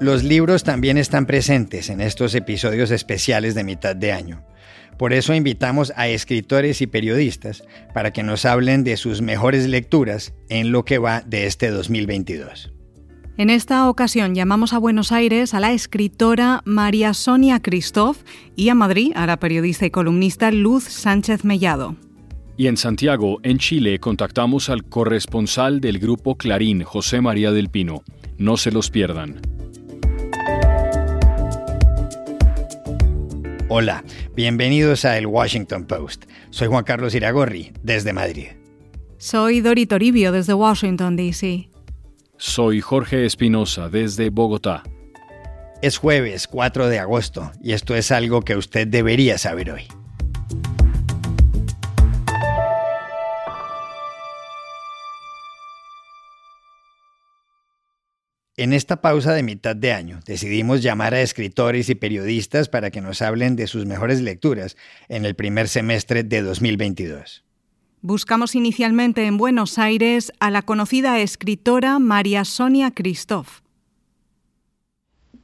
Los libros también están presentes en estos episodios especiales de mitad de año. Por eso invitamos a escritores y periodistas para que nos hablen de sus mejores lecturas en lo que va de este 2022. En esta ocasión llamamos a Buenos Aires a la escritora María Sonia Christoph y a Madrid a la periodista y columnista Luz Sánchez Mellado. Y en Santiago, en Chile, contactamos al corresponsal del grupo Clarín, José María del Pino. No se los pierdan. Hola, bienvenidos a El Washington Post. Soy Juan Carlos Iragorri, desde Madrid. Soy Dori Toribio, desde Washington, D.C. Soy Jorge Espinosa, desde Bogotá. Es jueves 4 de agosto y esto es algo que usted debería saber hoy. En esta pausa de mitad de año decidimos llamar a escritores y periodistas para que nos hablen de sus mejores lecturas en el primer semestre de 2022. Buscamos inicialmente en Buenos Aires a la conocida escritora María Sonia Christoph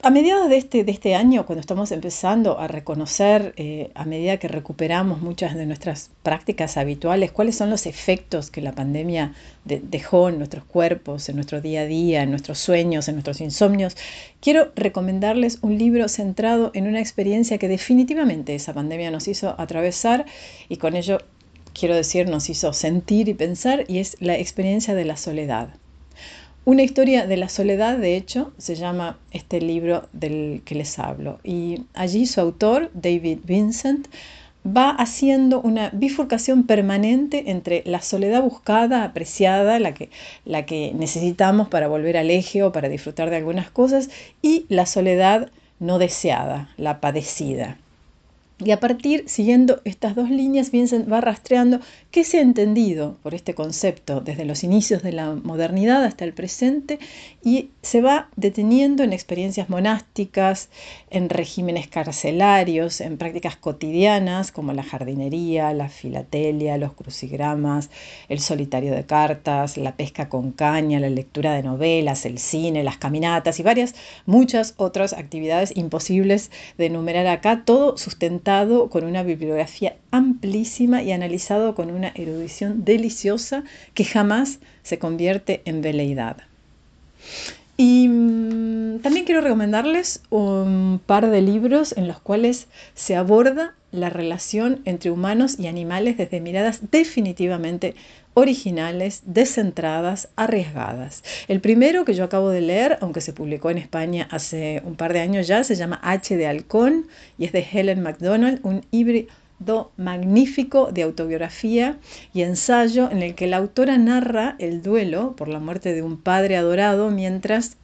a mediados de este, de este año, cuando estamos empezando a reconocer, eh, a medida que recuperamos muchas de nuestras prácticas habituales, cuáles son los efectos que la pandemia dejó en nuestros cuerpos, en nuestro día a día, en nuestros sueños, en nuestros insomnios, quiero recomendarles un libro centrado en una experiencia que definitivamente esa pandemia nos hizo atravesar y con ello quiero decir nos hizo sentir y pensar y es la experiencia de la soledad. Una historia de la soledad, de hecho, se llama este libro del que les hablo. Y allí su autor, David Vincent, va haciendo una bifurcación permanente entre la soledad buscada, apreciada, la que, la que necesitamos para volver al eje o para disfrutar de algunas cosas, y la soledad no deseada, la padecida. Y a partir, siguiendo estas dos líneas, Vincent va rastreando qué se ha entendido por este concepto desde los inicios de la modernidad hasta el presente y se va deteniendo en experiencias monásticas, en regímenes carcelarios, en prácticas cotidianas como la jardinería, la filatelia, los crucigramas, el solitario de cartas, la pesca con caña, la lectura de novelas, el cine, las caminatas y varias, muchas otras actividades imposibles de enumerar acá, todo sustentado con una bibliografía amplísima y analizado con una erudición deliciosa que jamás se convierte en veleidad. Y mm, también quiero recomendarles un par de libros en los cuales se aborda la relación entre humanos y animales desde miradas definitivamente originales, descentradas, arriesgadas. El primero que yo acabo de leer, aunque se publicó en España hace un par de años ya, se llama H de Halcón y es de Helen MacDonald, un híbrido magnífico de autobiografía y ensayo en el que la autora narra el duelo por la muerte de un padre adorado mientras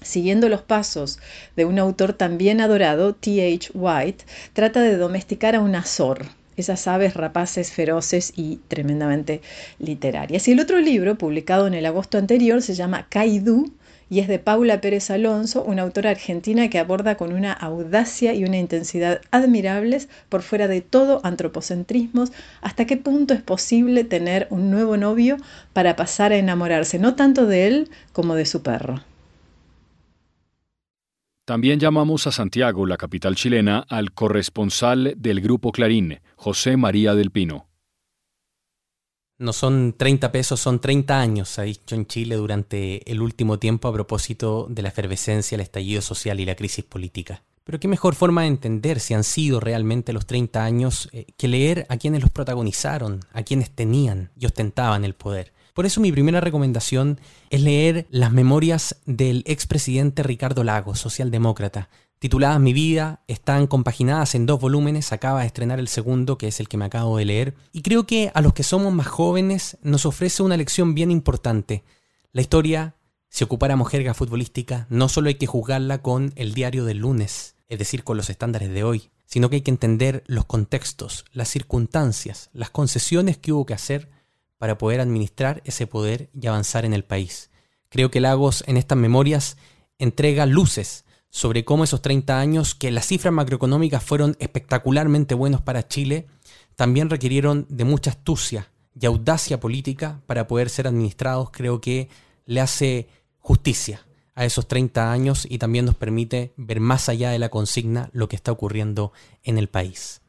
Siguiendo los pasos de un autor también adorado, T.H. White, trata de domesticar a un azor, esas aves rapaces feroces y tremendamente literarias. Y el otro libro, publicado en el agosto anterior, se llama Kaidu y es de Paula Pérez Alonso, una autora argentina que aborda con una audacia y una intensidad admirables por fuera de todo antropocentrismos hasta qué punto es posible tener un nuevo novio para pasar a enamorarse no tanto de él como de su perro. También llamamos a Santiago, la capital chilena, al corresponsal del Grupo Clarín, José María del Pino. No son 30 pesos, son 30 años, ha dicho en Chile durante el último tiempo a propósito de la efervescencia, el estallido social y la crisis política. Pero qué mejor forma de entender si han sido realmente los 30 años eh, que leer a quienes los protagonizaron, a quienes tenían y ostentaban el poder. Por eso mi primera recomendación es leer las memorias del expresidente Ricardo Lagos, socialdemócrata. Tituladas Mi vida, están compaginadas en dos volúmenes, acaba de estrenar el segundo, que es el que me acabo de leer, y creo que a los que somos más jóvenes nos ofrece una lección bien importante. La historia, si ocupáramos jerga futbolística, no solo hay que juzgarla con el diario del lunes, es decir, con los estándares de hoy, sino que hay que entender los contextos, las circunstancias, las concesiones que hubo que hacer para poder administrar ese poder y avanzar en el país. Creo que Lagos en estas memorias entrega luces sobre cómo esos 30 años, que las cifras macroeconómicas fueron espectacularmente buenos para Chile, también requirieron de mucha astucia y audacia política para poder ser administrados, creo que le hace justicia a esos 30 años y también nos permite ver más allá de la consigna lo que está ocurriendo en el país.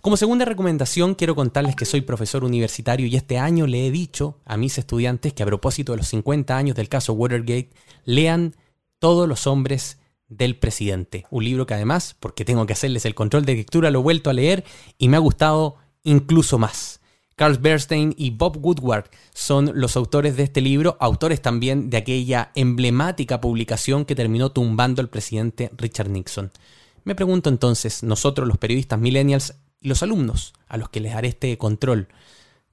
Como segunda recomendación, quiero contarles que soy profesor universitario y este año le he dicho a mis estudiantes que a propósito de los 50 años del caso Watergate, lean Todos los hombres del presidente. Un libro que además, porque tengo que hacerles el control de lectura, lo he vuelto a leer y me ha gustado incluso más. Carl Bernstein y Bob Woodward son los autores de este libro, autores también de aquella emblemática publicación que terminó tumbando al presidente Richard Nixon. Me pregunto entonces, nosotros los periodistas millennials, los alumnos a los que les haré este control,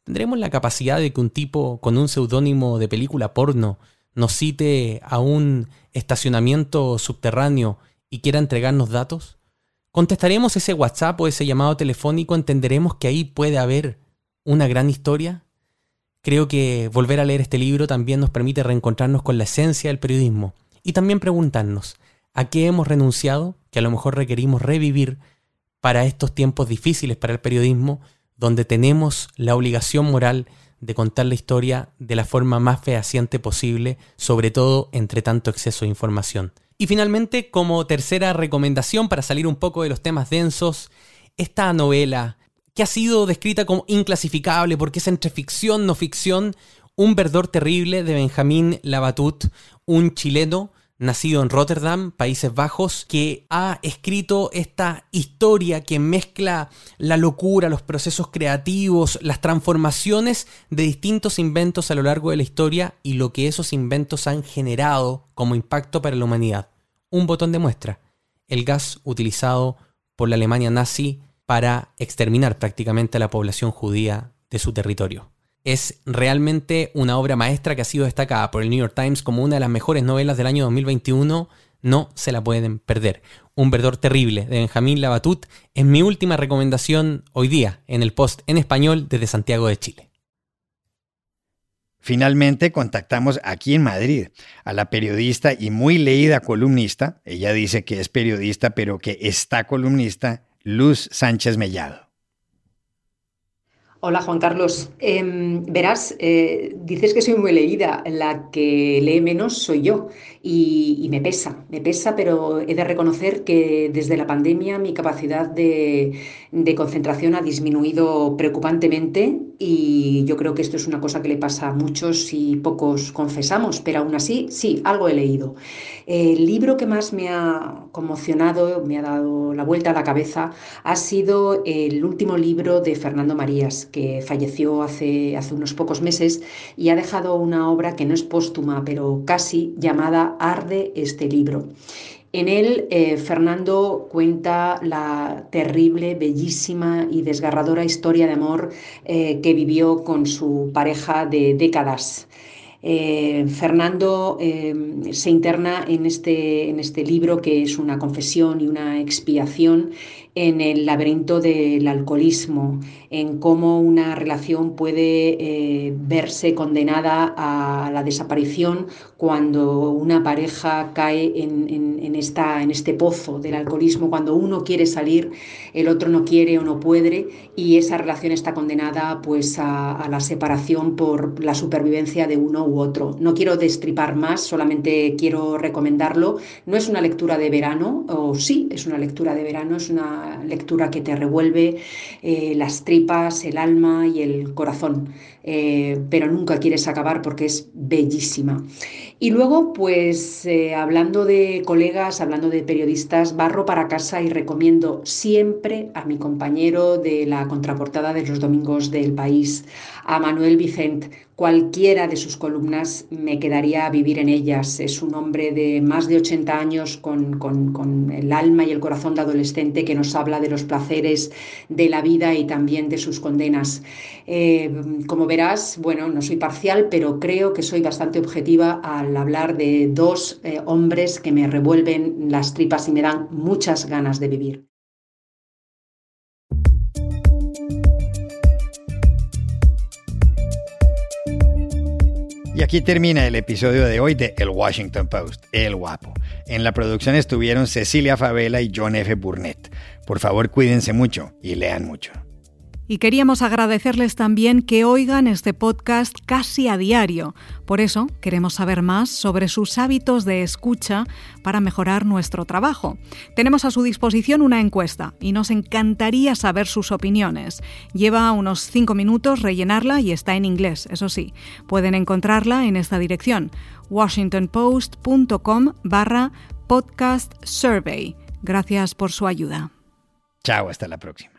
¿tendremos la capacidad de que un tipo con un seudónimo de película porno nos cite a un estacionamiento subterráneo y quiera entregarnos datos? ¿Contestaremos ese WhatsApp o ese llamado telefónico? ¿Entenderemos que ahí puede haber una gran historia? Creo que volver a leer este libro también nos permite reencontrarnos con la esencia del periodismo y también preguntarnos a qué hemos renunciado que a lo mejor requerimos revivir para estos tiempos difíciles para el periodismo, donde tenemos la obligación moral de contar la historia de la forma más fehaciente posible, sobre todo entre tanto exceso de información. Y finalmente, como tercera recomendación para salir un poco de los temas densos, esta novela que ha sido descrita como inclasificable porque es entre ficción, no ficción, Un verdor terrible de Benjamín Labatut, un chileno nacido en Rotterdam, Países Bajos, que ha escrito esta historia que mezcla la locura, los procesos creativos, las transformaciones de distintos inventos a lo largo de la historia y lo que esos inventos han generado como impacto para la humanidad. Un botón de muestra, el gas utilizado por la Alemania nazi para exterminar prácticamente a la población judía de su territorio. Es realmente una obra maestra que ha sido destacada por el New York Times como una de las mejores novelas del año 2021. No se la pueden perder. Un verdor terrible de Benjamín Labatut es mi última recomendación hoy día en el post en español desde Santiago de Chile. Finalmente contactamos aquí en Madrid a la periodista y muy leída columnista, ella dice que es periodista pero que está columnista, Luz Sánchez Mellado. Hola Juan Carlos. Em, verás, eh, dices que soy muy leída, la que lee menos soy yo y, me pesa, me pesa, pero he de reconocer que desde la pandemia mi capacidad de, de, concentración ha disminuido preocupantemente y yo creo que esto es una cosa que le pasa a muchos y pocos confesamos, pero aún así, sí, algo he leído. El libro que más me ha conmocionado, me ha dado la vuelta a la cabeza, ha sido el último libro de Fernando Marías que falleció hace, hace unos pocos meses y ha dejado una obra que no es póstuma, pero casi llamada Arde este libro. En él, eh, Fernando cuenta la terrible, bellísima y desgarradora historia de amor eh, que vivió con su pareja de décadas. Eh, Fernando se interna en este, en este libro que es una confesión y una expiación en el laberinto del alcoholismo, en cómo una relación puede eh, verse condenada a la desaparición cuando una pareja cae en, esta, en este pozo del alcoholismo, cuando uno quiere salir, el otro no quiere o no puede, y esa relación está condenada pues, a, la separación por la supervivencia de uno u otro. No quiero destripar más, solamente quiero recomendarlo. No es una lectura de verano, o sí, es una lectura de verano, es una lectura que te revuelve eh, las tripas, el alma y el corazón, eh, pero nunca quieres acabar porque es bellísima. Y luego, pues eh, hablando de colegas, hablando de periodistas, barro para casa y recomiendo siempre a mi compañero de la contraportada de los domingos del país, a Manuel Vicent, Cualquiera de sus columnas me quedaría a vivir en ellas. Es un hombre de más de 80 años con, el alma y el corazón de adolescente que nos habla de los placeres de la vida y también de sus condenas. Eh, como verás, bueno, no soy parcial, pero creo que soy bastante objetiva al hablar de dos eh, hombres que me revuelven las tripas y me dan muchas ganas de vivir. Y aquí termina el episodio de hoy de El Washington Post, El Guapo. En la producción estuvieron Cecilia Favela y John F. Burnett. Por favor, cuídense mucho y lean mucho. Y queríamos agradecerles también que oigan este podcast casi a diario. Por eso queremos saber más sobre sus hábitos de escucha para mejorar nuestro trabajo. Tenemos a su disposición una encuesta y nos encantaría saber sus opiniones. Lleva unos 5 minutos rellenarla y está en inglés, eso sí. Pueden encontrarla en esta dirección, washingtonpost.com barra podcast survey. Gracias por su ayuda. Chao, hasta la próxima.